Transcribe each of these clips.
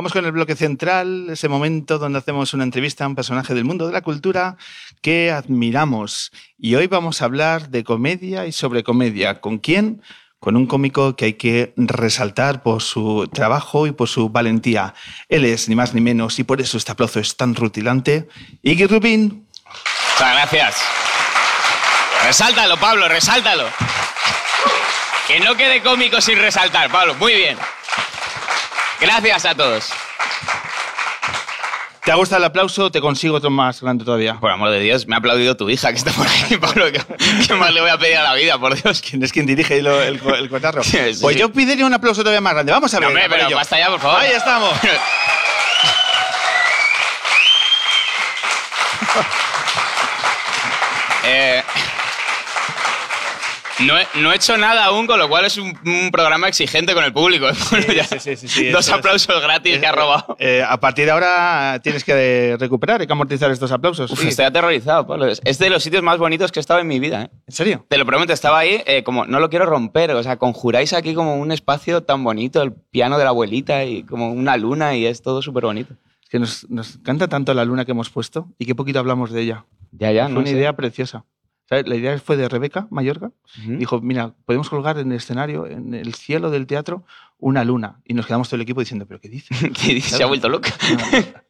Vamos con el bloque central, ese momento donde hacemos una entrevista a un personaje del mundo de la cultura que admiramos. Y hoy vamos a hablar de comedia y sobre comedia. ¿Con quién? Con un cómico que hay que resaltar por su trabajo y por su valentía. Él es ni más ni menos, y por eso este aplauso es tan rutilante, Iggy Rubin. Muchas gracias. Resáltalo, Pablo, resáltalo. Que no quede cómico sin resaltar, Pablo. Muy bien. Gracias a todos. ¿Te ha gustado el aplauso? Te consigo otro más grande todavía. Por amor de Dios, me ha aplaudido tu hija que está por ahí, Pablo. ¿Qué, más le voy a pedir a la vida, por Dios? ¿Quién es quien dirige el, el, el cotarro? Sí, sí, pues yo pediría un aplauso todavía más grande. Vamos a ver. No, hombre, pero basta ya, por favor. Ahí estamos. Eh, no, he, no he hecho nada aún, con lo cual es un, un programa exigente con el público. ¿eh? Bueno, ya, sí, sí, sí, sí, dos es. aplausos gratis que ha robado. Eh, a partir de ahora tienes que recuperar, hay que amortizar estos aplausos. Uf, Sí. estoy aterrorizado, Pablo. Es es de los sitios más bonitos que he estado en mi vida. ¿eh? ¿En serio? Te lo prometo, estaba ahí eh, como, no lo quiero romper, o sea, conjuráis aquí como un espacio tan bonito, el piano de la abuelita y como una luna y es todo súper bonito. Es que nos, nos encanta tanto la luna que hemos puesto y qué poquito hablamos de ella. Ya, ya, no una sé. idea preciosa. ¿Sabes? La idea fue de Rebeca Mayorga. Ujú. Dijo, mira, podemos colgar en el escenario, en el cielo del teatro, una luna. Y nos quedamos todo el equipo diciendo, ¿pero qué dice? ¿Qué dices? Se ha vuelto loca.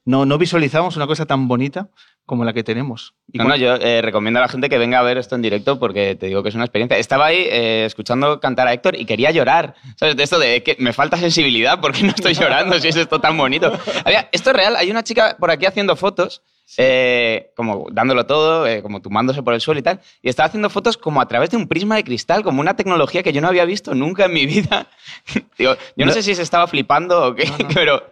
No, no visualizamos una cosa tan bonita como la que tenemos. Y No, no, yo eh, recomiendo a la gente que venga a ver esto en directo porque te digo que es una experiencia. Estaba ahí eh, escuchando cantar a Héctor y quería llorar. ¿Sabes? De esto de que me falta sensibilidad porque no estoy llorando si es esto tan bonito. Había, esto es real. Hay una chica por aquí haciendo fotos, eh, como dándolo todo, eh, como tumbándose por el suelo y tal. Y estaba haciendo fotos como a través de un prisma de cristal, como una tecnología que yo no había visto nunca en mi vida. Digo, yo no, No. sé si se estaba flipando o qué, No, no. pero...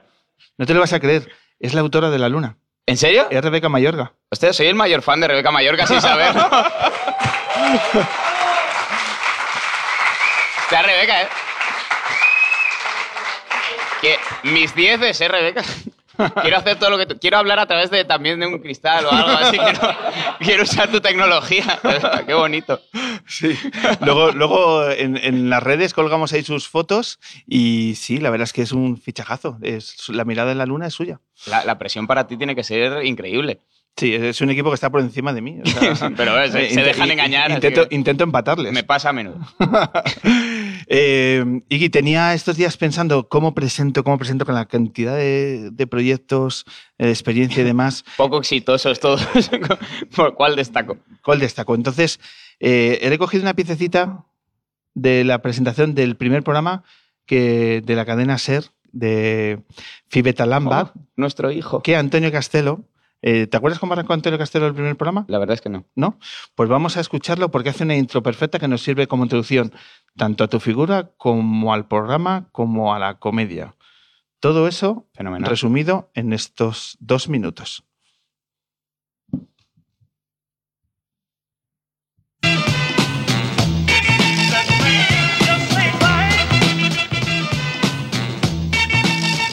No te lo vas a creer, es la autora de la luna. ¿En serio? Es Rebeca Mayorga. Hostia, soy el mayor fan de Rebeca Mallorca sin saberlo. Está Rebeca, ¿eh? Que mis dieces, ¿eh, Rebeca? Quiero hacer todo lo que tú... Quiero hablar a través de también de un cristal o algo así. Quiero, quiero usar tu tecnología. Qué bonito. Sí. Luego, luego en, en las redes colgamos ahí sus fotos y sí, la verdad es que es un fichajazo. Es, la mirada en la luna es suya. La, la presión para ti tiene que ser increíble. Sí, es un equipo que está por encima de mí. o sea, Pero eh, se, se dejan engañar. Intento, que intento empatarles. me pasa a menudo. Eh, Iggy, tenía estos días pensando cómo presento, cómo presento con la cantidad de, de proyectos, eh, de experiencia y demás. Poco exitosos todos. ¿Por cuál destaco? ¿Cuál destaco? Entonces, eh, he recogido una piececita de la presentación del primer programa que, de la cadena SER de Fibeta Lambert, Oh, nuestro hijo. que Antonio Castelo. Eh, ¿Te acuerdas cómo arrancó Antonio Castelo el primer programa? La verdad es que no. ¿No? Pues vamos a escucharlo porque hace una intro perfecta que nos sirve como introducción tanto a tu figura como al programa como a la comedia. Todo eso Fenomenal. resumido en estos dos minutos.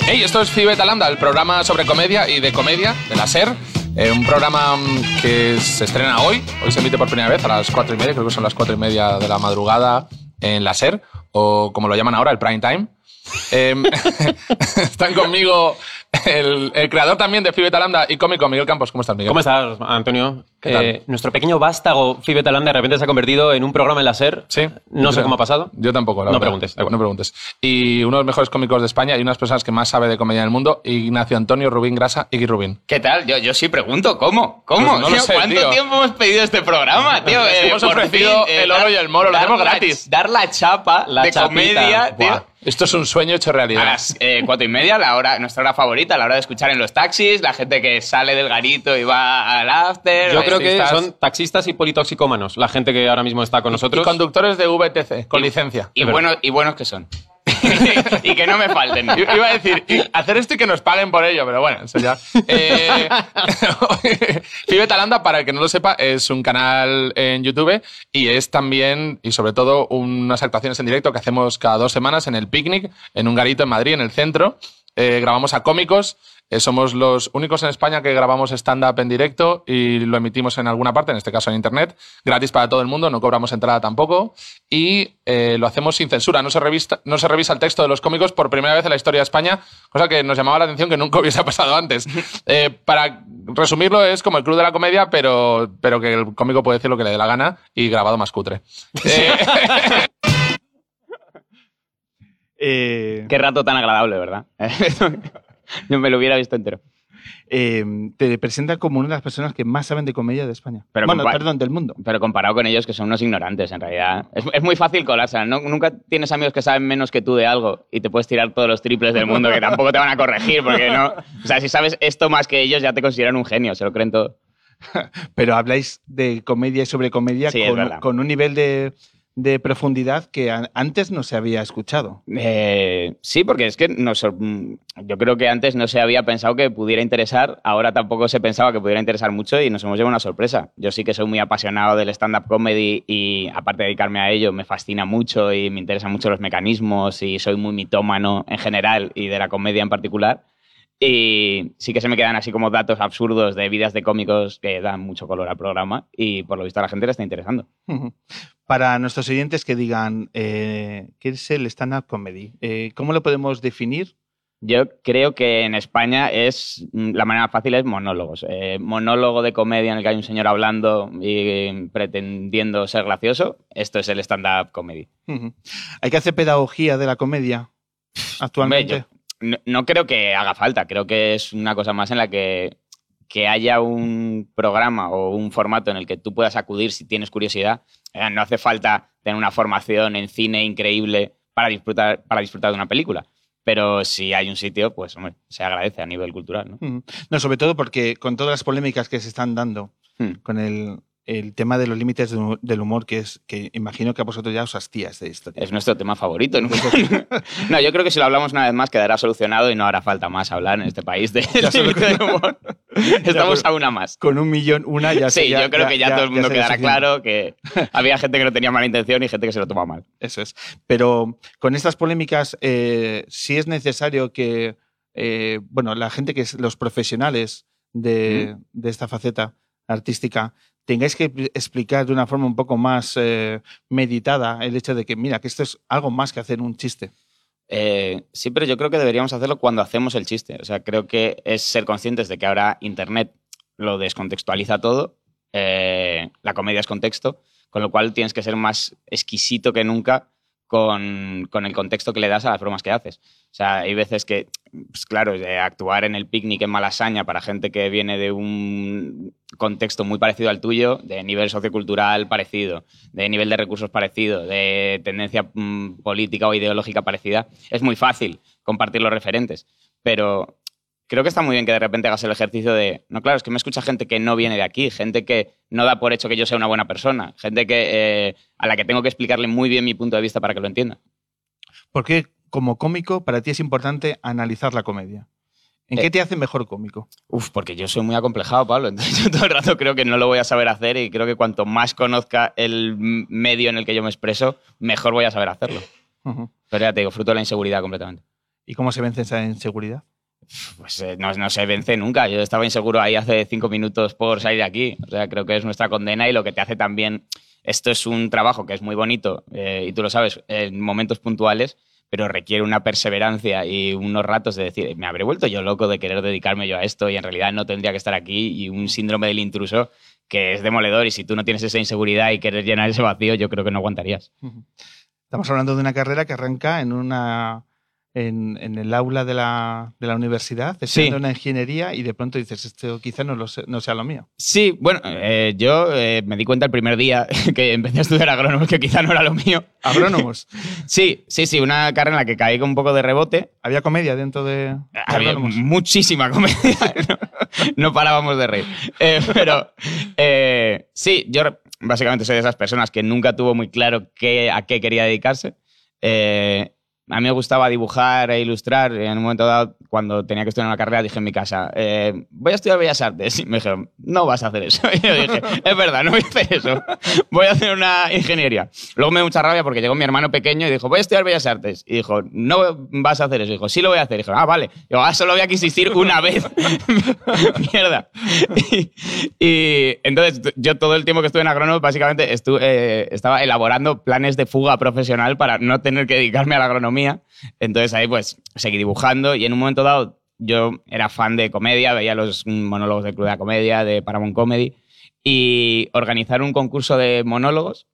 Hey, esto es Fibeta Lambda, el programa sobre comedia y de comedia de la SER. Eh, un programa mm, que se estrena hoy. Hoy se emite por primera vez a las cuatro y media, creo que son las cuatro y media de la madrugada en la SER, o como lo llaman ahora, el prime time. Eh, están conmigo el, el creador también de Fibeta Lambda y cómico, Miguel Campos. ¿Cómo estás, Miguel? ¿Cómo estás, Antonio? ¿Qué tal? Eh, nuestro pequeño vástago Fibeta Lambda de repente se ha convertido en un programa en la SER. Sí. No sé Creo. cómo ha pasado. Yo tampoco, la No verdad. preguntes. No preguntes. Y uno de los mejores cómicos de España y unas personas que más sabe de comedia en el mundo, Ignacio Antonio Rubín Grasa, Iggy Rubín. ¿Qué tal? Yo, yo sí pregunto, ¿cómo? ¿Cómo? Pues no lo sé, ¿Cuánto tío. tiempo hemos pedido este programa, tío? Hemos por ofrecido el oro y el moro, lo hacemos la- gratis. Dar la chapa La de chapita. comedia, tío. Esto es un sueño hecho realidad. A las eh, cuatro y media, la hora, nuestra hora favorita, la hora de escuchar en los taxis, la gente que sale del garito y va al after. Yo creo que son taxistas y politoxicómanos, la gente que ahora mismo está con Y nosotros. conductores de VTC, con licencia. Y, es buenos, y buenos que son. y que no me falten. Iba a decir, hacer esto y que nos paguen por ello, pero bueno, eso ya. Eh, Talanda, para el que no lo sepa, es un canal en YouTube y es también, y sobre todo, unas actuaciones en directo que hacemos cada dos semanas en el Picnic, en un garito en Madrid, en el centro. Eh, grabamos a cómicos. eh, somos los únicos en España que grabamos stand-up en directo y lo emitimos en alguna parte, en este caso en Internet, gratis para todo el mundo, no cobramos entrada tampoco. Y eh, lo hacemos sin censura, no se, revista, no se revisa el texto de los cómicos por primera vez en la historia de España, cosa que nos llamaba la atención que nunca hubiese pasado antes. Eh, para resumirlo, es como el club de la comedia, pero, pero que el cómico puede decir lo que le dé la gana y grabado más cutre. Eh, Qué rato tan agradable, ¿verdad? Yo me lo hubiera visto entero. eh, te presenta como una de las personas que más saben de comedia de España. Pero bueno, perdón, del mundo. Pero comparado con ellos, que son unos ignorantes, en realidad. Es, es muy fácil colarse. ¿no? Nunca tienes amigos que saben menos que tú de algo y te puedes tirar todos los triples del mundo que tampoco te van a corregir, porque no. O sea, si sabes esto más que ellos, ya te consideran un genio, se lo creen todo. Pero habláis de comedia y sobre comedia Sí, con un nivel de, de profundidad que antes no se había escuchado. Eh, sí, porque es que nos mm, yo creo que antes no se había pensado que pudiera interesar, ahora tampoco se pensaba que pudiera interesar mucho y nos hemos llevado una sorpresa. Yo sí que soy muy apasionado del stand-up comedy y aparte de dedicarme a ello, me fascina mucho y me interesan mucho los mecanismos y soy muy mitómano en general y de la comedia en particular. Y sí que se me quedan así como datos absurdos de vidas de cómicos que dan mucho color al programa y por lo visto a la gente le está interesando. Para nuestros oyentes que digan, eh, ¿qué es el stand-up comedy? Eh, ¿Cómo lo podemos definir? Yo creo que en España es mm, la manera más fácil es monólogos. Eh, monólogo de comedia en el que hay un señor hablando y mm, pretendiendo ser gracioso. Esto es el stand-up comedy. ¿Hay que hacer pedagogía de la comedia actualmente? Hombre, yo no, no creo que haga falta. Creo que es una cosa más en la que, que haya un programa o un formato en el que tú puedas acudir si tienes curiosidad. Eh, no hace falta tener una formación en cine increíble para disfrutar, para disfrutar de una película. Pero si hay un sitio, pues hombre, se agradece a nivel cultural. ¿no? Sobre todo porque con todas las polémicas que se están dando Hmm. con el, el tema de los límites de del humor, que es que imagino que a vosotros ya os hastías de esto. Es nuestro tema favorito. ¿no? no, yo creo que si lo hablamos una vez más quedará solucionado y no hará falta más hablar en este país de límite del humor. Estamos a una más. Con un millón, una ya Sí, sería- yo creo que ya, todo el mundo quedará claro que había gente que no tenía mala intención y gente que se lo toma mal. Eso es. Pero con estas polémicas, eh, sí es necesario que, eh, bueno, la gente que es los profesionales de, de esta faceta artística, tengáis que pl- explicar de una forma un poco más eh, meditada el hecho de que, mira, que esto es algo más que hacer un chiste. Eh, sí, pero yo creo que deberíamos hacerlo cuando hacemos el chiste. O sea, creo que es ser conscientes de que ahora Internet lo descontextualiza todo. eh, la comedia es contexto, con lo cual tienes que ser más exquisito que nunca con, con el contexto que le das a las bromas que haces. O sea, hay veces que, pues claro, actuar en el picnic en Malasaña para gente que viene de un contexto muy parecido al tuyo, de nivel sociocultural parecido, de nivel de recursos parecido, de tendencia mm, política o ideológica parecida, es muy fácil compartir los referentes. Pero creo que está muy bien que de repente hagas el ejercicio de, no, claro, es que me escucha gente que no viene de aquí, gente que no da por hecho que yo sea una buena persona, gente que, eh, a la que tengo que explicarle muy bien mi punto de vista para que lo entienda. Porque como cómico, para ti es importante analizar la comedia. ¿En Eh. qué te hace mejor cómico? Uf, porque yo soy muy acomplejado, Pablo. Entonces yo todo el rato creo que no lo voy a saber hacer y creo que cuanto más conozca el medio en el que yo me expreso, mejor voy a saber hacerlo. Ujú. Pero ya te digo, fruto de la inseguridad completamente. ¿Y cómo se vence esa inseguridad? Pues eh, no, se vence nunca. Yo estaba inseguro ahí hace cinco minutos por salir de aquí. O sea, creo que es nuestra condena y lo que te hace también. Esto es un trabajo que es muy bonito eh, y tú lo sabes en momentos puntuales, pero requiere una perseverancia y unos ratos de decir, me habré vuelto yo loco de querer dedicarme yo a esto y en realidad no tendría que estar aquí y un síndrome del intruso que es demoledor y si tú no tienes esa inseguridad y quieres llenar ese vacío, yo creo que no aguantarías. Estamos hablando de una carrera que arranca en una en, en el aula de la, de la universidad, estudiando una ingeniería y de pronto dices, esto quizá no, lo sé- no sea lo mío. Sí, bueno, eh, yo eh, me di cuenta el primer día que empecé a estudiar agrónomo que quizá no era lo mío. Agrónomos. Sí, sí, sí, una carrera en la que caí con un poco de rebote. ¿Había comedia dentro de, de Había agrónomos? muchísima comedia. No, no parábamos de reír. Eh, pero eh, sí, yo básicamente soy de esas personas que nunca tuvo muy claro qué, a qué quería dedicarse. Eh, a mí me gustaba dibujar e ilustrar. En un momento dado, cuando tenía que estudiar una carrera, dije en mi casa, eh, voy a estudiar Bellas Artes. Y me dijeron, no vas a hacer eso. Y yo dije, es verdad, no voy a hacer eso. Voy a hacer una ingeniería. Luego me dio mucha rabia porque llegó mi hermano pequeño y dijo, voy a estudiar Bellas Artes. Y dijo, no vas a hacer eso. Y dijo, sí lo voy a hacer. Y dijo, ah, vale. Y digo, ah, solo había que insistir una vez. Mierda. Y, y entonces yo todo el tiempo que estuve en agrónomo, básicamente estuve, eh, estaba elaborando planes de fuga profesional para no tener que dedicarme a la agronomía. Entonces ahí pues seguí dibujando y en un momento dado yo era fan de comedia, veía los monólogos del Club de la Comedia, de Paramount Comedy y organizar un concurso de monólogos.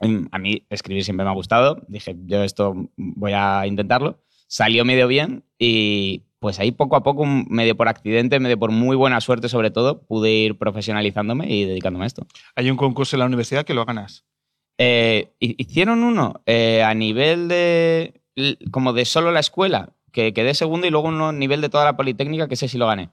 mm, A mí escribir siempre me ha gustado. Dije, yo esto voy a intentarlo. Salió medio bien y pues ahí poco a poco, medio por accidente, medio por muy buena suerte sobre todo, pude ir profesionalizándome y dedicándome a esto. Hay un concurso en la universidad que lo ganas. Eh, hi- hicieron uno eh, a nivel de. como de solo la escuela, que quedé segundo, y luego uno a nivel de toda la Politécnica, que sé si lo gané.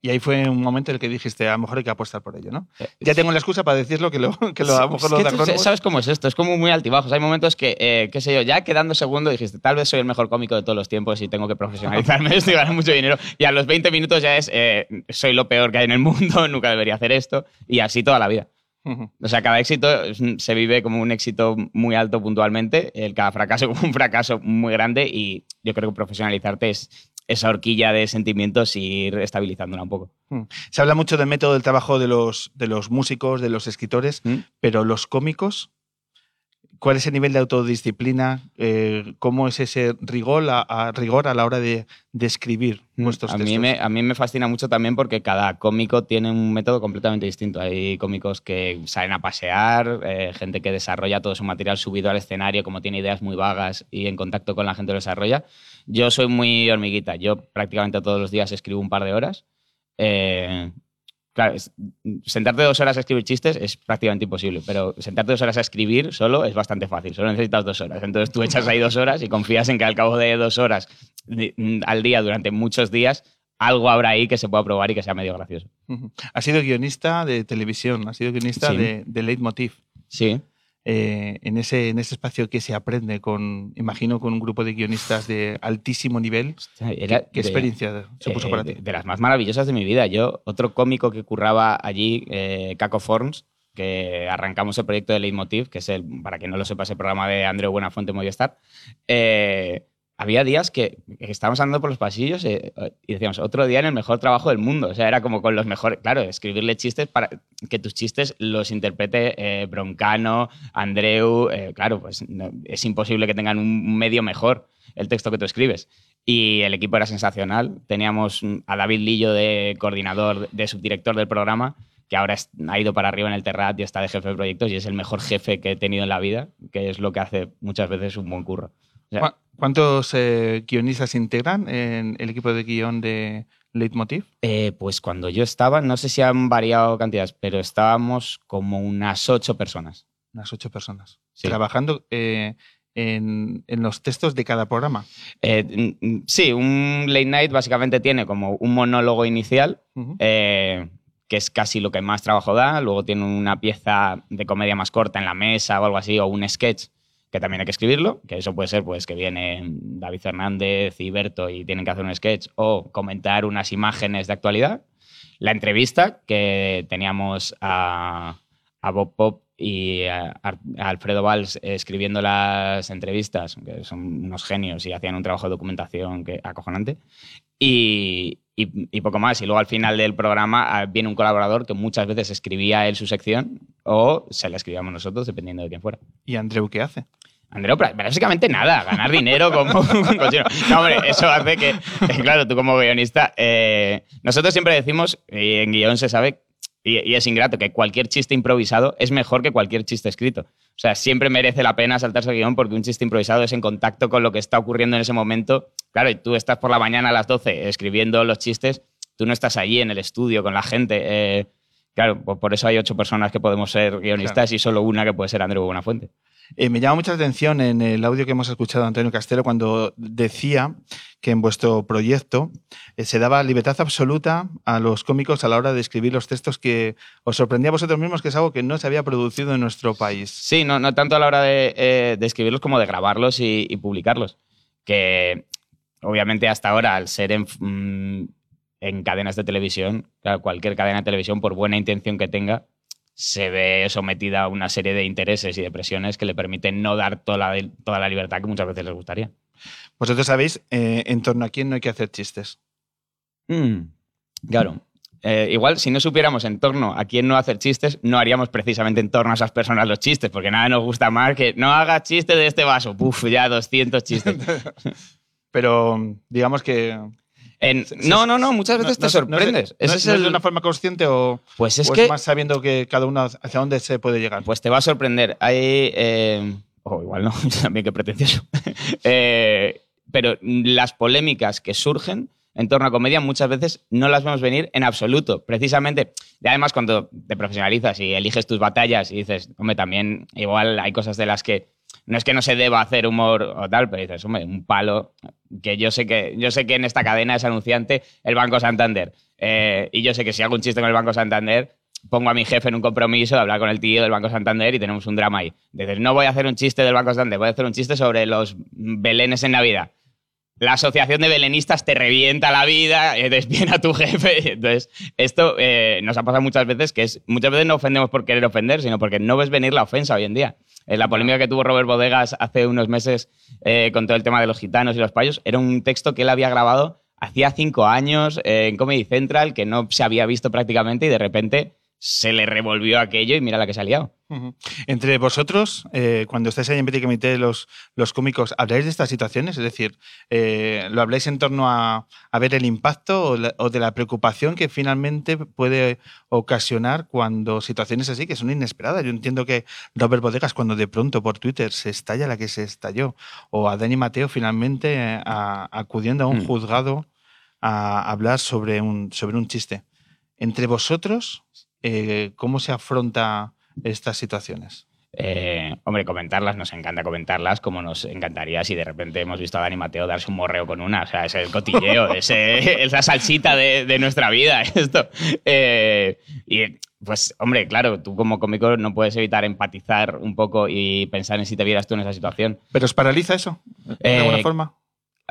Y ahí fue un momento en el que dijiste, a lo mejor hay que apostar por ello, ¿no? Eh, Ya tengo la excusa para decirlo, que, lo, que lo, a lo mejor Es los que de tú agrónomos- ¿Sabes cómo es esto? Es como muy altibajos. Hay momentos que, eh, qué sé yo, ya quedando segundo dijiste, tal vez soy el mejor cómico de todos los tiempos y tengo que profesionalizarme esto y ganar mucho dinero. Y a los 20 minutos ya es, eh, soy lo peor que hay en el mundo, nunca debería hacer esto. Y así toda la vida. O sea, cada éxito se vive como un éxito muy alto puntualmente, el cada fracaso como un fracaso muy grande y yo creo que profesionalizarte es esa horquilla de sentimientos y ir estabilizándola un poco. Se habla mucho del método del trabajo de los, de los músicos, de los escritores, ¿Mm? pero los cómicos, ¿cuál es el nivel de autodisciplina? Eh, ¿Cómo es ese rigor a, a- rigor a la hora de, de escribir Mm, a textos? mí, me, a mí me fascina mucho también porque cada cómico tiene un método completamente distinto. Hay cómicos que salen a pasear, eh, gente que desarrolla todo su material subido al escenario, como tiene ideas muy vagas y en contacto con la gente lo desarrolla. Yo soy muy hormiguita. Yo prácticamente todos los días escribo un par de horas. Eh, claro, es- sentarte dos horas a escribir chistes es prácticamente imposible, pero sentarte dos horas a escribir solo es bastante fácil. Solo necesitas dos horas. Entonces tú echas ahí dos horas y confías en que al cabo de dos horas mm, al día durante muchos días, algo habrá ahí que se pueda probar y que sea medio gracioso. Ujú. Has sido guionista de televisión, has sido guionista Sí. de, de Leitmotiv. Sí. Eh, en, ese, en ese espacio que se aprende con, imagino, con un grupo de guionistas de altísimo nivel. Era ¿Qué, qué de- experiencia supuso eh, para ti? de las más maravillosas de mi vida. Yo, otro cómico que curraba allí, eh, Caco Forms, que arrancamos el proyecto de Leitmotiv, que es el, para quien no lo sepa, ese programa de Andreu Buenafuente Movistar. Eh, había días que, estábamos andando por los pasillos eh, y decíamos, otro día en el mejor trabajo del mundo. O sea, era como con los mejores. Claro, escribirle chistes para que tus chistes los interprete eh, Broncano, Andreu. eh, claro, pues es imposible que tengan un medio mejor el texto que tú escribes. Y el equipo era sensacional. Teníamos a David Lillo de coordinador, de subdirector del programa, que ahora ha ido para arriba en el Terrat y está de jefe de proyectos y es el mejor jefe que he tenido en la vida, que es lo que hace muchas veces un buen curro. O sea, ¿Cu- ¿Cuántos eh, guionistas integran en el equipo de guion de Leitmotiv? eh, pues cuando yo estaba, no sé si han variado cantidades, pero estábamos como unas ocho personas. Unas ocho personas. Sí. Trabajando eh, en, en los textos de cada programa. Eh, sí, un late night básicamente tiene como un monólogo inicial, que es casi lo que más trabajo da. Luego tiene una pieza de comedia más corta en la mesa o algo así, o un sketch que también hay que escribirlo, que eso puede ser pues que viene David Fernández y Berto y tienen que hacer un sketch o comentar unas imágenes de actualidad. La entrevista, que teníamos a, Bob Pop y Alfredo Valls escribiendo las entrevistas, que son unos genios y hacían un trabajo de documentación que, acojonante. Y, y- y poco más. Y luego al final del programa ah, viene un colaborador que muchas veces escribía él su sección o se la escribíamos nosotros, dependiendo de quién fuera. ¿Y Andreu qué hace? Andreu, básicamente nada, ganar dinero como un cochino. No, hombre, eso hace que, eh, claro, tú como guionista, eh, nosotros siempre decimos, y en guion se sabe, y, es ingrato, que cualquier chiste improvisado es mejor que cualquier chiste escrito. O sea, siempre merece la pena saltarse el guion porque un chiste improvisado es en contacto con lo que está ocurriendo en ese momento. Claro, y tú estás por la mañana a las 12 escribiendo los chistes, tú no estás allí en el estudio con la gente. eh, claro, pues por eso hay ocho personas que podemos ser guionistas y solo una que puede ser Andreu Buenafuente. Eh, me llama mucha atención en el audio que hemos escuchado de Antonio Castelo cuando decía que en vuestro proyecto eh, se daba libertad absoluta a los cómicos a la hora de escribir los textos que os sorprendía a vosotros mismos, que es algo que no se había producido en nuestro país. Sí, no, no tanto a la hora de, eh, de escribirlos como de grabarlos y, y publicarlos. que obviamente hasta ahora, al ser en, mm, en cadenas de televisión, claro, cualquier cadena de televisión, por buena intención que tenga, se ve sometida a una serie de intereses y de presiones que le permiten no dar toda la, toda la libertad que muchas veces les gustaría. Vosotros sabéis eh, en torno a quién no hay que hacer chistes. Mm, claro. Eh, igual, si no supiéramos en torno a quién no hacer chistes, no haríamos precisamente en torno a esas personas los chistes, porque nada nos gusta más que no hagas chiste de este vaso. Puf, ya 200 chistes. Pero digamos que. En- no, no, no, muchas veces no- te no- sorprendes. No, Ese no es el- de una forma consciente o, Pues es o que más sabiendo que cada uno hacia dónde se puede llegar. Pues te va a sorprender. Hay. eh, o igual no, también que pretencioso. Eh, pero las polémicas que surgen en torno a comedia muchas veces no las vemos venir en absoluto. Precisamente, y además cuando te profesionalizas y eliges tus batallas y dices, hombre, también igual hay cosas de las que no es que no se deba hacer humor o tal, pero dices, hombre, un palo que yo sé que yo sé que en esta cadena es anunciante el Banco Santander. Eh, y yo sé que si hago un chiste con el Banco Santander, pongo a mi jefe en un compromiso de hablar con el tío del Banco Santander y tenemos un drama ahí. Dices, no voy a hacer un chiste del Banco Santander, voy a hacer un chiste sobre los belenes en Navidad. La asociación de belenistas te revienta la vida, eh, despiden a tu jefe. Entonces, esto eh, nos ha pasado muchas veces, que es muchas veces no ofendemos por querer ofender, sino porque no ves venir la ofensa hoy en día. Eh, la polémica que tuvo Robert Bodegas hace unos meses eh, con todo el tema de los gitanos y los payos era un texto que él había grabado hacía cinco años eh, en Comedy Central, que no se había visto prácticamente y de repente se le revolvió aquello y mira la que se ha liado. Entre vosotros, eh, cuando estáis ahí en Petit Comité, los, los cómicos, ¿habláis de estas situaciones? Es decir, eh, ¿lo habláis en torno a, a ver el impacto o, la- o de la preocupación que finalmente puede ocasionar cuando situaciones así, que son inesperadas? Yo entiendo que Robert Bodegas, cuando de pronto por Twitter se estalla la que se estalló, o a Dani Mateo finalmente eh, a- acudiendo a un Mm. juzgado a hablar sobre un, sobre un chiste. Entre vosotros, eh, ¿cómo se afronta estas situaciones? Eh, hombre, comentarlas, nos encanta comentarlas, como nos encantaría si de repente hemos visto a Dani Mateo darse un morreo con una. O sea, es el cotilleo, ese- esa salsita de, de nuestra vida, esto. Eh, y pues, hombre, claro, tú como cómico no puedes evitar empatizar un poco y pensar en si te vieras tú en esa situación. ¿Pero os paraliza eso? ¿De Eh, alguna forma?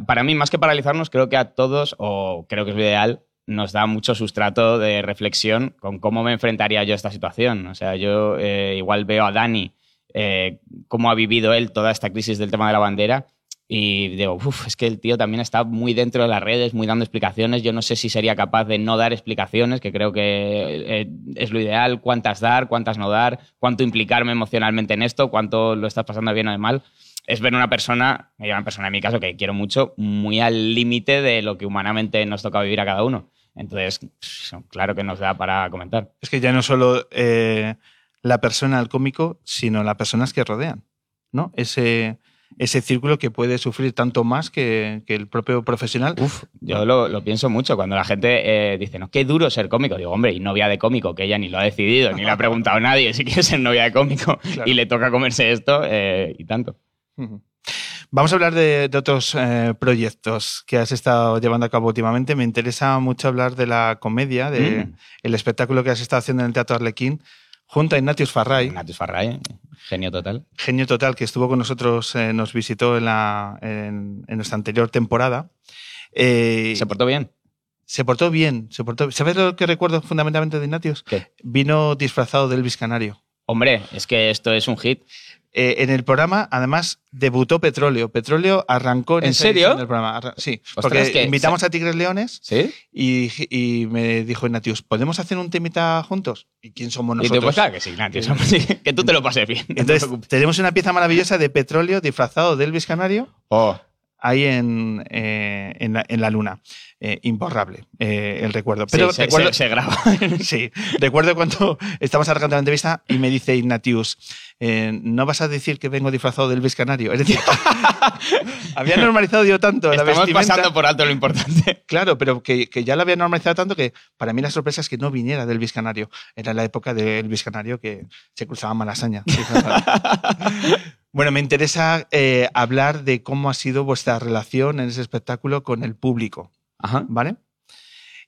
Para mí, más que paralizarnos, creo que a todos, o creo que es lo ideal, nos da mucho sustrato de reflexión con cómo me enfrentaría yo a esta situación. O sea, yo eh, igual veo a Dani, eh, cómo ha vivido él toda esta crisis del tema de la bandera, y digo, uff, es que el tío también está muy dentro de las redes, muy dando explicaciones. Yo no sé si sería capaz de no dar explicaciones, que creo que eh, es lo ideal, cuántas dar, cuántas no dar, cuánto implicarme emocionalmente en esto, cuánto lo estás pasando bien o de mal es ver una persona, una persona en mi caso que quiero mucho, muy al límite de lo que humanamente nos toca vivir a cada uno. Entonces, claro que nos da para comentar. Es que ya no solo eh, la persona, el cómico, sino las personas que rodean, ¿no? Ese, ese círculo que puede sufrir tanto más que, que el propio profesional. Uf, yo lo, lo pienso mucho cuando la gente eh, dice, no, qué duro ser cómico. Digo, hombre, y novia de cómico, que ella ni lo ha decidido, ni le ha preguntado a nadie si quiere ser novia de cómico Claro. y le toca comerse esto eh, y tanto. Vamos a hablar de, de otros eh, proyectos que has estado llevando a cabo últimamente. Me interesa mucho hablar de la comedia, de Mm. el espectáculo que has estado haciendo en el Teatro Arlequín, junto a Ignatius Farray, Ignatius Farray, genio total. genio total, que estuvo con nosotros, eh, nos visitó en, la, en, en nuestra anterior temporada. Eh, ¿Se portó bien? se portó bien, se portó ¿Sabes lo que recuerdo fundamentalmente de Ignatius? ¿Qué? Vino disfrazado de Elvis Canario. Hombre, es que esto es un hit. Eh, en el programa, además, debutó Petróleo. Petróleo arrancó en, ¿En serio? edición del programa. Arra- Sí, Ostras, porque que- invitamos a Tigres Leones ¿Sí? y, y me dijo Ignatius, ¿podemos hacer un temita juntos? ¿Y quién somos Y nosotros? tú, pues claro que sí, Ignatius, que tú te lo pases bien. no te Entonces, tenemos una pieza maravillosa de Petróleo disfrazado de Elvis Canario Oh, ahí en, eh, en, la, en la luna. Eh, imborrable eh, el recuerdo. Pero sí, recuerdo, se, se graba. Sí, recuerdo cuando estamos arrancando la entrevista y me dice Ignatius, eh, no vas a decir que vengo disfrazado del Elvis Canario. Es decir, había normalizado yo tanto la Estamos vestimenta. pasando por alto lo importante. Claro, pero que, que ya lo había normalizado tanto que para mí la sorpresa es que no viniera del Elvis Canario. Era la época del Elvis Canario que se cruzaba malasaña. bueno, me interesa eh, hablar de cómo ha sido vuestra relación en ese espectáculo con el público. Ajá. ¿Vale?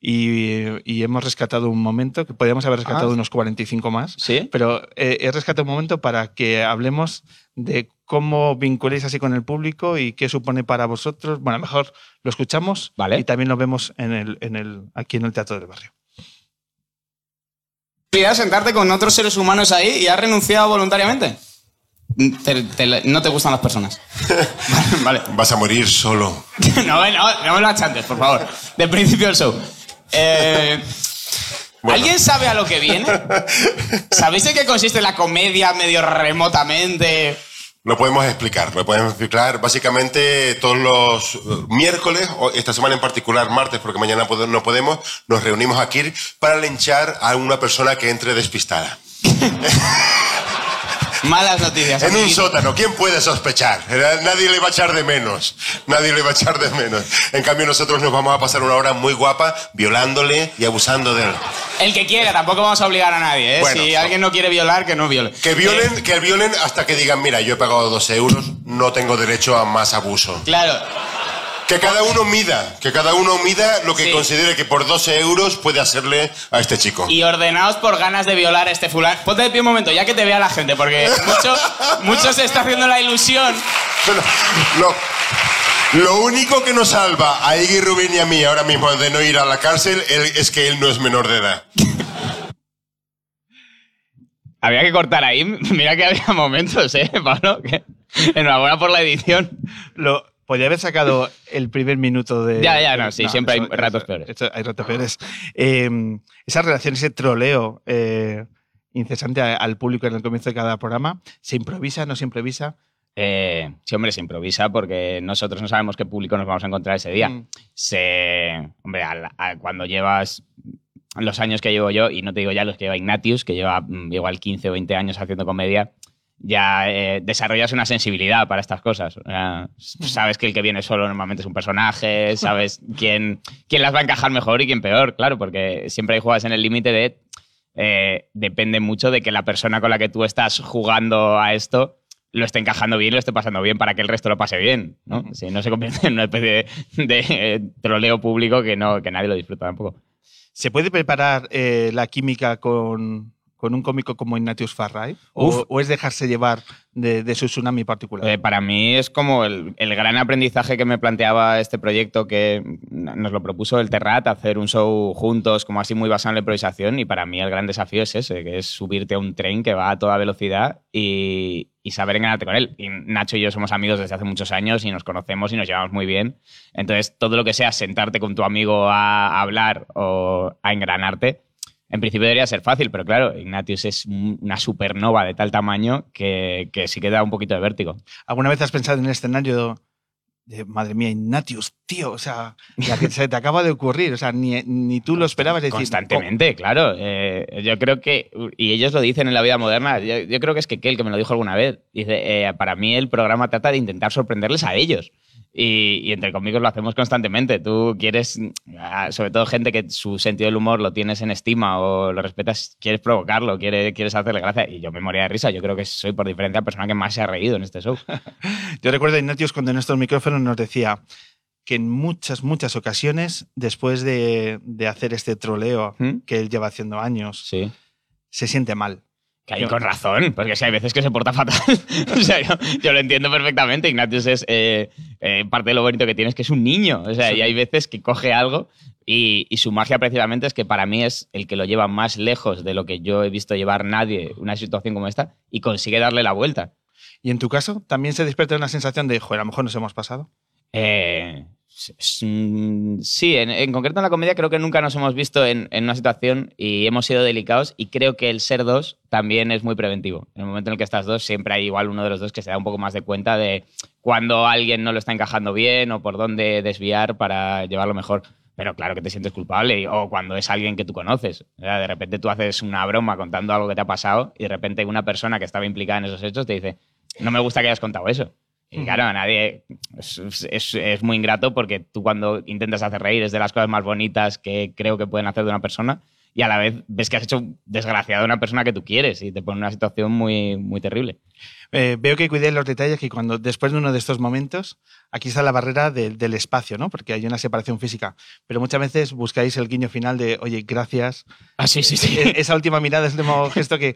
y, y hemos rescatado un momento, que podríamos haber rescatado Ah. unos 45 más, ¿Sí? pero eh, he rescatado un momento para que hablemos de cómo vinculáis así con el público y qué supone para vosotros. Bueno, mejor lo escuchamos Vale. y también lo vemos en el, en el, aquí en el Teatro del Barrio. sentarte con otros seres humanos ahí y has renunciado voluntariamente. Te- te- no te gustan las personas. vale. Vas a morir solo. no, no, no me lo achantes, por favor. Del principio del show. Eh, Bueno. ¿Alguien sabe a lo que viene? ¿Sabéis en qué consiste la comedia medio remotamente? Lo podemos explicar, lo podemos explicar. Básicamente todos los eh, miércoles, o esta semana en particular martes, porque mañana no podemos, nos reunimos aquí para linchar a una persona que entre despistada. Malas noticias. En un amiguito. sótano, ¿quién puede sospechar? Eh, Nadie le va a echar de menos. Nadie le va a echar de menos. En cambio, nosotros nos vamos a pasar una hora muy guapa violándole y abusando de él. El que quiera, tampoco vamos a obligar a nadie. ¿eh? Bueno, si alguien no quiere violar, que no viole. Que violen, que violen hasta que digan, mira, yo he pagado 12 euros, no tengo derecho a más abuso. Claro. Que cada uno mida, que cada uno mida lo que Sí. considere que por 12 euros puede hacerle a este chico. Y ordenaos por ganas de violar a este fulano. Ponte de pie un momento, ya que te vea la gente, porque mucho, mucho se está haciendo la ilusión. Pero lo, lo único que nos salva a Iggy Rubin y a mí ahora mismo de no ir a la cárcel él- es que él no es menor de edad. Había que cortar ahí. Mira que había momentos, ¿eh, Pablo? Que- Enhorabuena por la edición. Lo, podría haber sacado el primer minuto de. Ya, ya, no, sí, siempre hay ratos peores. hay ratos peores. Eh, esa relación, ese troleo eh, incesante al público en el comienzo de cada programa, ¿se improvisa, no se improvisa? Eh, sí, hombre, se improvisa porque nosotros no sabemos qué público nos vamos a encontrar ese día. Mm. Se, hombre, a- cuando llevas los años que llevo yo, y no te digo ya los que lleva Ignatius, que lleva mm, igual 15 o 20 años haciendo comedia, ya eh, desarrollas una sensibilidad para estas cosas. Sabes que el que viene solo normalmente es un personaje, sabes quién, quién las va a encajar mejor y quién peor, claro, porque siempre hay jugadas en el límite de... eh, depende mucho de que la persona con la que tú estás jugando a esto lo esté encajando bien, lo esté pasando bien para que el resto lo pase bien, ¿no? Si no se convierte en una especie de, de, eh, troleo público que, no, que nadie lo disfruta tampoco. ¿Se puede preparar la química con, con un cómico como Ignatius Farray? O, o es dejarse llevar de, de su tsunami particular? Eh, para mí es como el, el gran aprendizaje que me planteaba este proyecto que nos lo propuso el Terrat, hacer un show juntos, como así muy basado en la improvisación. Y para mí el gran desafío es ese, que es subirte a un tren que va a toda velocidad y, y saber enganarte con él. Y Nacho y yo somos amigos desde hace muchos años y nos conocemos y nos llevamos muy bien. Entonces, todo lo que sea sentarte con tu amigo a hablar o a engranarte, en principio debería ser fácil, pero claro, Ignatius es un- una supernova de tal tamaño que, que sí que da un poquito de vértigo. ¿Alguna vez has pensado en el escenario de, madre mía, Ignatius, tío? O sea, la que se te acaba de ocurrir, o sea, ni, ni tú lo esperabas decir. Constantemente, claro. Eh, yo creo que, y ellos lo dicen en la vida moderna, yo, yo creo que es que Kel, que me lo dijo alguna vez, dice, eh, para mí el programa trata de intentar sorprenderles a ellos. Y, y entre conmigo lo hacemos constantemente. Tú quieres, ah, sobre todo gente que su sentido del humor lo tienes en estima o lo respetas, quieres provocarlo, quieres, quieres hacerle gracia. Y yo me moría de risa. Yo creo que soy, por diferencia, la persona que más se ha reído en este show. Yo recuerdo a Ignatius cuando en estos micrófonos nos decía que en muchas, muchas ocasiones, después de, de hacer este troleo ¿Mm? que él lleva haciendo años, Sí. se siente mal. Que con razón, porque si hay veces que se porta fatal. o sea, yo, yo lo entiendo perfectamente. Ignatius es eh, eh, parte de lo bonito que tiene es que es un niño. O sea, y hay veces que coge algo y, y su magia precisamente es que para mí es el que lo lleva más lejos de lo que yo he visto llevar nadie una situación como esta y consigue darle la vuelta. ¿Y en tu caso también se despierta una sensación de, joder, a lo mejor nos hemos pasado? Eh, sí, en, concreto en la comedia creo que nunca nos hemos visto en, una situación y hemos sido delicados y creo que el ser dos también es muy preventivo. En el momento en el que estás dos siempre hay igual uno de los dos que se da un poco más de cuenta de cuando alguien no lo está encajando bien o por dónde desviar para llevarlo mejor. Pero claro que te sientes culpable o cuando es alguien que tú conoces. De repente tú haces una broma contando algo que te ha pasado y de repente una persona que estaba implicada en esos hechos te dice, no me gusta que hayas contado eso. Y claro, a nadie es, es- es muy ingrato porque tú cuando intentas hacer reír es de las cosas más bonitas que creo que pueden hacer de una persona y a la vez ves que has hecho desgraciado a una persona que tú quieres y te pone en una situación muy, muy terrible. Eh, veo que cuidéis los detalles que cuando después de uno de estos momentos, aquí está la barrera del- del espacio, ¿no? Porque hay una separación física. Pero muchas veces buscáis el guiño final de, oye, gracias. Ah, sí, sí, sí. E- Esa última mirada, ese último gesto que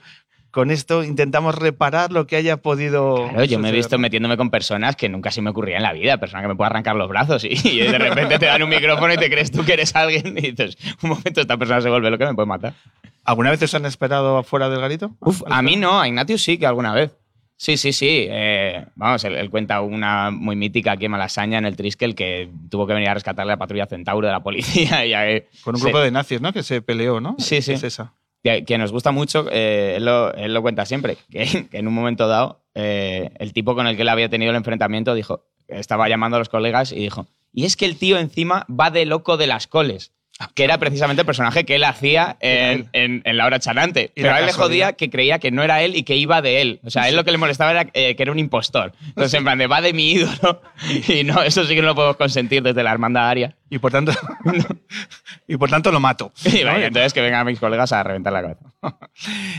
con esto intentamos reparar lo que haya podido. Claro, yo me he visto metiéndome con personas que nunca se me ocurría en la vida, personas que me pueda arrancar los brazos y, y de repente te dan un micrófono y te crees tú que eres alguien y dices, un momento, esta persona se vuelve lo que me puede matar. ¿Alguna vez os han esperado afuera del garito? Uf, a mí no, a Ignatius sí que alguna vez. Sí, sí, sí. eh, vamos, él, él cuenta una muy mítica aquí en Malasaña, en el Triskel, que tuvo que venir a rescatarle a la patrulla Centauro de la policía. Y Con un grupo de nazis, ¿no? Que se peleó, ¿no? Sí, sí. Es esa. Que, que nos gusta mucho, eh, él, lo, él lo cuenta siempre, que, que en un momento dado eh, el tipo con el que él había tenido el enfrentamiento dijo, estaba llamando a los colegas y dijo, y es que el tío encima va de loco de las coles. Que era precisamente el personaje que él hacía en, en- en La Hora Chanante. Y Pero a él le jodía que creía que no era él y que iba de él. O sea, a él lo que le molestaba era eh, que era un impostor. Entonces, en plan de va de mi ídolo. Y no, eso sí que no lo podemos consentir desde la hermandad aria. Y por tanto, y por tanto lo mato. Y ¿no? vaya, entonces que vengan mis colegas a reventar la cabeza.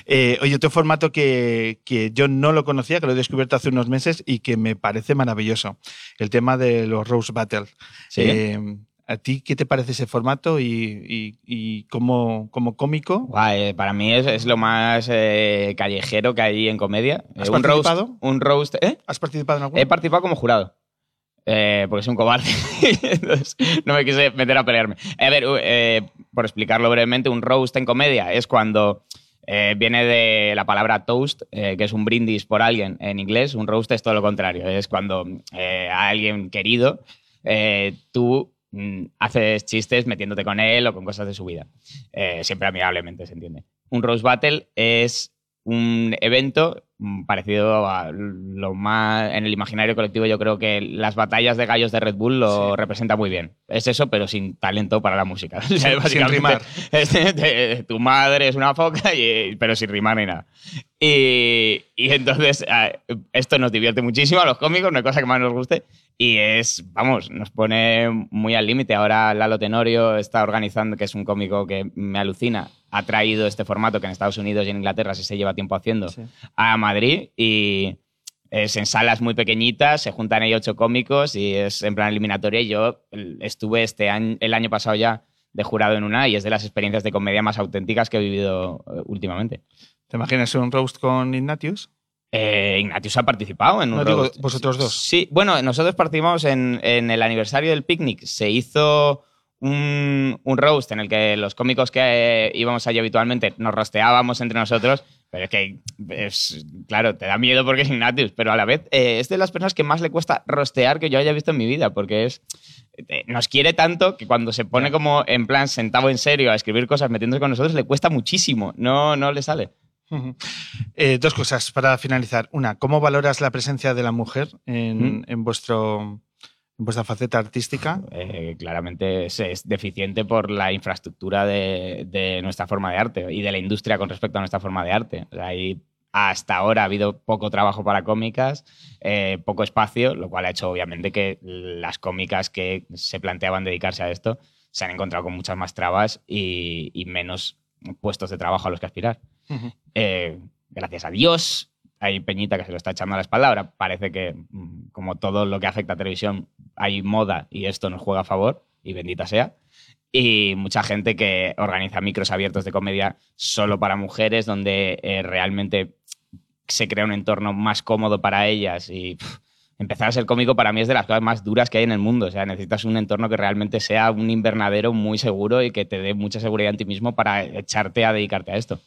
Eh, oye, otro formato que, que yo no lo conocía, que lo he descubierto hace unos meses y que me parece maravilloso. El tema de los Rose Battle. Sí. Eh, ¿A ti qué te parece ese formato y, y- y como, como cómico? Guau, eh, para mí es, es lo más eh, callejero que hay en comedia. ¿Has Eh, un roast, participado? un roast. ¿eh? ¿Has participado en alguno? He participado como jurado. Eh, porque soy un cobarde. Entonces, no me quise meter a pelearme. A ver, eh, por explicarlo brevemente, un roast en comedia es cuando eh, viene de la palabra toast, que es un brindis por alguien en inglés. Un roast es todo lo contrario. Es cuando a alguien querido tú mm, haces chistes metiéndote con él o con cosas de su vida. Siempre amigablemente, se entiende. Un roast battle es un evento parecido a lo más en el imaginario colectivo yo creo que las batallas de gallos de Red Bull lo representa muy bien. Es eso pero sin talento para la música. O sea, sin rimar. es de- de- tu madre es una foca y- pero sin rimar ni nada y, y entonces eh, esto nos divierte muchísimo a los cómicos no hay cosa que más nos guste y es, vamos, nos pone muy al límite. Ahora Lalo Tenorio está organizando, que es un cómico que me alucina, ha traído este formato que en Estados Unidos y en Inglaterra sí se lleva tiempo haciendo Sí. a Madrid y es en salas muy pequeñitas, se juntan ahí ocho cómicos y es en plan eliminatoria. Y yo estuve este año, el año pasado ya de jurado en una y es de las experiencias de comedia más auténticas que he vivido eh, últimamente. ¿Te imaginas un roast con Ignatius? Eh, Ignatius ha participado en un No, digo, roast. vosotros dos. Sí, bueno, nosotros participamos en, en el aniversario del picnic. Se hizo un, un roast en el que los cómicos que eh, íbamos allí habitualmente nos rosteábamos entre nosotros. Pero es que, es- claro, te da miedo porque es Ignatius, pero a la vez eh, es de las personas que más le cuesta rostear que yo haya visto en mi vida, porque es eh, nos quiere tanto que cuando se pone como en plan sentado en serio a escribir cosas metiéndose con nosotros le cuesta muchísimo, no, no le sale. Eh, dos cosas para finalizar. Una, ¿cómo valoras la presencia de la mujer en, ¿Mm? en vuestro, en vuestra faceta artística? eh, claramente es, es deficiente por la infraestructura de, de nuestra forma de arte y de la industria con respecto a nuestra forma de arte. O sea, hay- hasta ahora ha habido poco trabajo para cómicas, eh, poco espacio, lo cual ha hecho obviamente que las cómicas que se planteaban dedicarse a esto se han encontrado con muchas más trabas y, y menos puestos de trabajo a los que aspirar. Eh, gracias a Dios, hay Peñita que se lo está echando a la espalda. Ahora parece que, mm, como todo lo que afecta a televisión, hay moda y esto nos juega a favor, y bendita sea. Y mucha gente que organiza micros abiertos de comedia solo para mujeres, donde eh, realmente se crea un entorno más cómodo para ellas. Y empezar a ser cómico para mí es de las cosas más duras que hay en el mundo. O sea, necesitas un entorno que realmente sea un invernadero muy seguro y que te dé mucha seguridad en ti mismo para echarte a dedicarte a esto.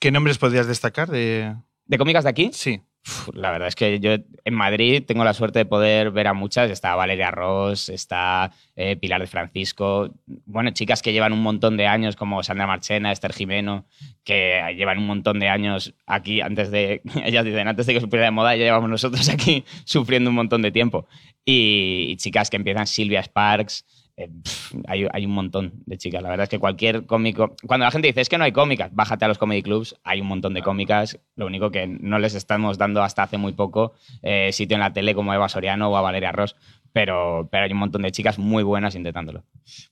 ¿Qué nombres podrías destacar de...? ¿De cómicas de aquí? Sí. Uf, La verdad es que yo en Madrid tengo la suerte de poder ver a muchas. Está Valeria Ross, está eh, Pilar de Francisco. Bueno, chicas que llevan un montón de años, como Sandra Marchena, Esther Jimeno, que llevan un montón de años aquí antes de. Ellas dicen, antes de que se pusiera de moda, ya llevamos nosotros aquí sufriendo un montón de tiempo. Y, y chicas que empiezan, Silvia Sparks. Eh, hay, hay un montón de chicas. La verdad es que cualquier cómico. Cuando la gente dice es que no hay cómicas, bájate a los comedy clubs, hay un montón de cómicas. Lo único que no les estamos dando hasta hace muy poco eh, sitio en la tele como a Eva Soriano o a Valeria Ross. Pero, pero hay un montón de chicas muy buenas intentándolo.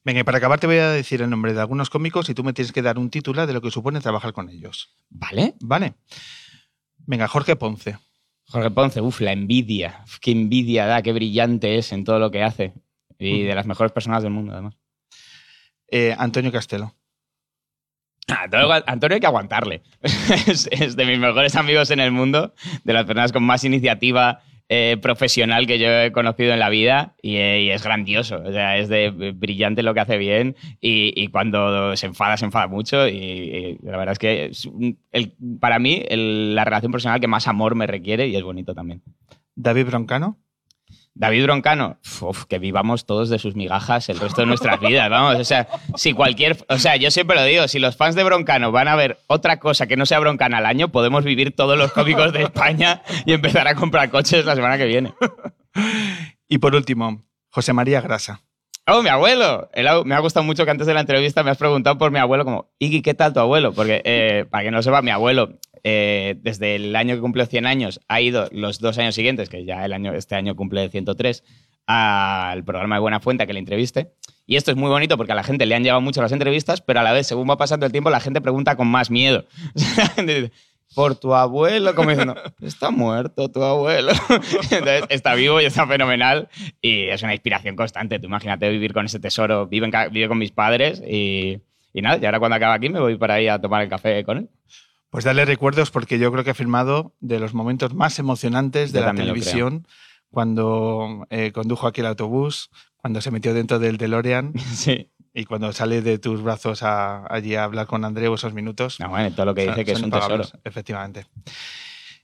Venga, y para acabar te voy a decir el nombre de algunos cómicos y tú me tienes que dar un título de lo que supone trabajar con ellos. ¿Vale? ¿Vale? Venga, Jorge Ponce. Jorge Ponce, uff, la envidia. Qué envidia da, qué brillante es en todo lo que hace. Y de las mejores personas del mundo, además. Eh, Antonio Castelo. Ah, Antonio, Antonio hay que aguantarle. es, es de mis mejores amigos en el mundo, de las personas con más iniciativa eh, profesional que yo he conocido en la vida y, eh, y es grandioso. O sea, es de brillante lo que hace bien y, y cuando se enfada, se enfada mucho. Y, y la verdad es que es el- para mí el- la relación personal que más amor me requiere y es bonito también. David Broncano. David Broncano, uf, que vivamos todos de sus migajas el resto de nuestras vidas, vamos, o sea, si cualquier, o sea, yo siempre lo digo, si los fans de Broncano van a ver otra cosa que no sea Broncano al año, podemos vivir todos los cómicos de España y empezar a comprar coches la semana que viene. Y por último, José María Grasa. ¡Oh, mi abuelo! El me ha gustado mucho que antes de la entrevista me has preguntado por mi abuelo, como, Iggy, ¿qué tal tu abuelo? Porque, eh, para que no sepa, mi abuelo, eh, desde el año que cumplió 100 años, ha ido los dos años siguientes, que ya el año, este año cumple 103, al programa de Buena Fuente que le entreviste. Y esto es muy bonito porque a la gente le han llevado mucho las entrevistas, pero a la vez, según va pasando el tiempo, la gente pregunta con más miedo. Por tu abuelo, como diciendo, está muerto tu abuelo. Entonces, está vivo y está fenomenal y es una inspiración constante. Tú imagínate vivir con ese tesoro, vive, en vive con mis padres y, y nada, y ahora cuando acabe aquí me voy para ahí a tomar el café con él. Pues dale recuerdos porque yo creo que ha firmado de los momentos más emocionantes de Yo la televisión cuando eh, condujo aquí el autobús, cuando se metió dentro del DeLorean Sí. y cuando sale de tus brazos a- allí a hablar con Andreu esos minutos. No, bueno, todo lo que son- dice que es un tesoro. Efectivamente.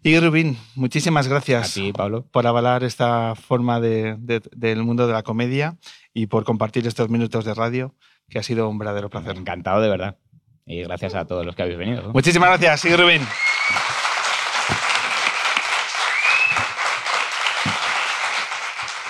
Y Rubín, muchísimas A gracias ti, Pablo. por avalar esta forma de- de- del mundo de la comedia y por compartir estos minutos de radio, que ha sido un verdadero placer. Encantado, de verdad. Y gracias a todos los que habéis venido. Muchísimas gracias, Iggy Rubín.